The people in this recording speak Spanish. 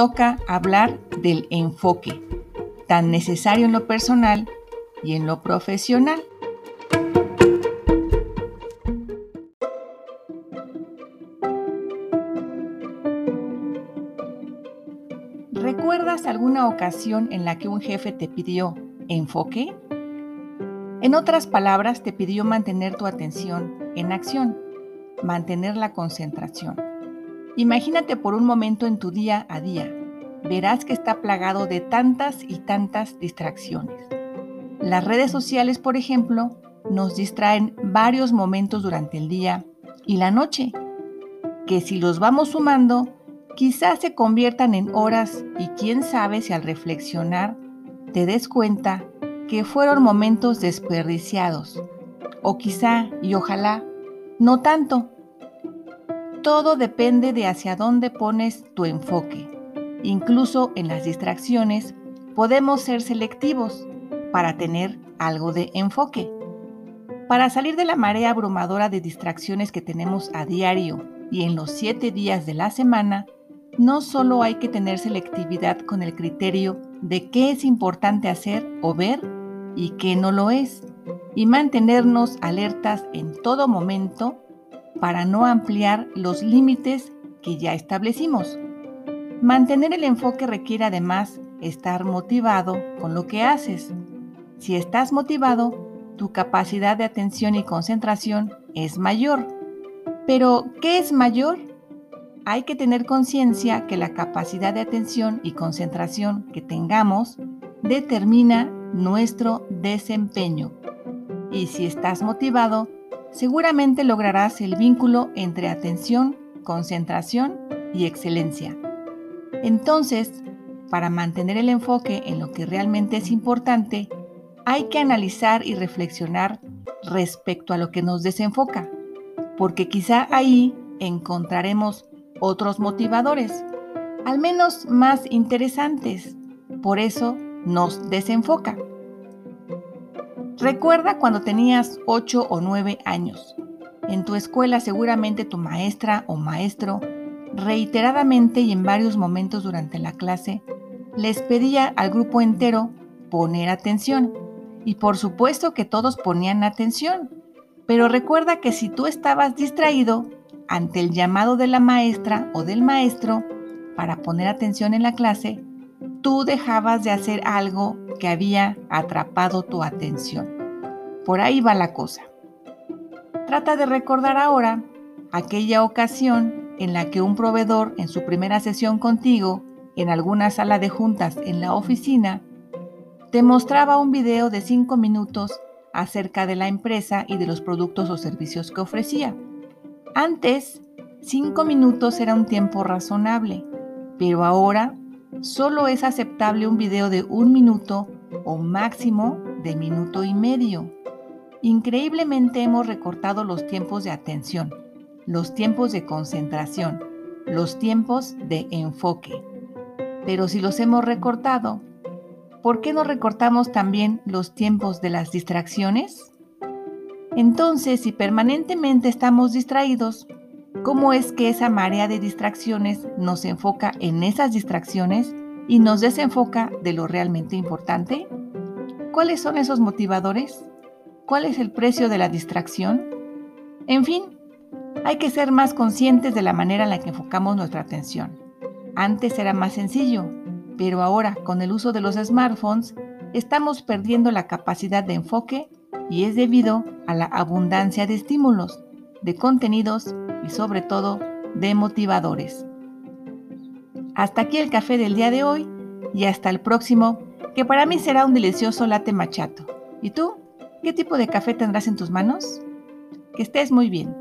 toca hablar del enfoque, tan necesario en lo personal y en lo profesional. ¿Recuerdas alguna ocasión en la que un jefe te pidió enfoque? En otras palabras, te pidió mantener tu atención en acción, mantener la concentración. Imagínate por un momento en tu día a día. Verás que está plagado de tantas y tantas distracciones. Las redes sociales, por ejemplo, nos distraen varios momentos durante el día y la noche, que si los vamos sumando, quizás se conviertan en horas y quién sabe si al reflexionar te des cuenta que fueron momentos desperdiciados, o quizá y ojalá no tanto, todo depende de hacia dónde pones tu enfoque. Incluso en las distracciones podemos ser selectivos para tener algo de enfoque. Para salir de la marea abrumadora de distracciones que tenemos a diario y en los siete días de la semana, no solo hay que tener selectividad con el criterio de qué es importante hacer o ver y qué no lo es, y mantenernos alertas en todo momento para no ampliar los límites que ya establecimos. Mantener el enfoque requiere además estar motivado con lo que haces. Si estás motivado, tu capacidad de atención y concentración es mayor. Pero, ¿qué es mayor? Hay que tener conciencia que la capacidad de atención y concentración que tengamos determina nuestro desempeño. Y si estás motivado, seguramente lograrás el vínculo entre atención, concentración y excelencia. Entonces, para mantener el enfoque en lo que realmente es importante, hay que analizar y reflexionar respecto a lo que nos desenfoca, porque quizá ahí encontraremos otros motivadores, al menos más interesantes. Por eso nos desenfoca. Recuerda cuando tenías 8 o 9 años. En tu escuela seguramente tu maestra o maestro reiteradamente y en varios momentos durante la clase les pedía al grupo entero poner atención. Y por supuesto que todos ponían atención. Pero recuerda que si tú estabas distraído ante el llamado de la maestra o del maestro para poner atención en la clase, tú dejabas de hacer algo que había atrapado tu atención. Por ahí va la cosa. Trata de recordar ahora aquella ocasión en la que un proveedor en su primera sesión contigo, en alguna sala de juntas en la oficina, te mostraba un video de 5 minutos acerca de la empresa y de los productos o servicios que ofrecía. Antes, 5 minutos era un tiempo razonable, pero ahora solo es aceptable un video de un minuto o máximo de minuto y medio. Increíblemente hemos recortado los tiempos de atención, los tiempos de concentración, los tiempos de enfoque. Pero si los hemos recortado, ¿por qué no recortamos también los tiempos de las distracciones? Entonces, si permanentemente estamos distraídos, ¿Cómo es que esa marea de distracciones nos enfoca en esas distracciones y nos desenfoca de lo realmente importante? ¿Cuáles son esos motivadores? ¿Cuál es el precio de la distracción? En fin, hay que ser más conscientes de la manera en la que enfocamos nuestra atención. Antes era más sencillo, pero ahora con el uso de los smartphones estamos perdiendo la capacidad de enfoque y es debido a la abundancia de estímulos, de contenidos y sobre todo de motivadores. Hasta aquí el café del día de hoy y hasta el próximo, que para mí será un delicioso latte machato. ¿Y tú? ¿Qué tipo de café tendrás en tus manos? Que estés muy bien.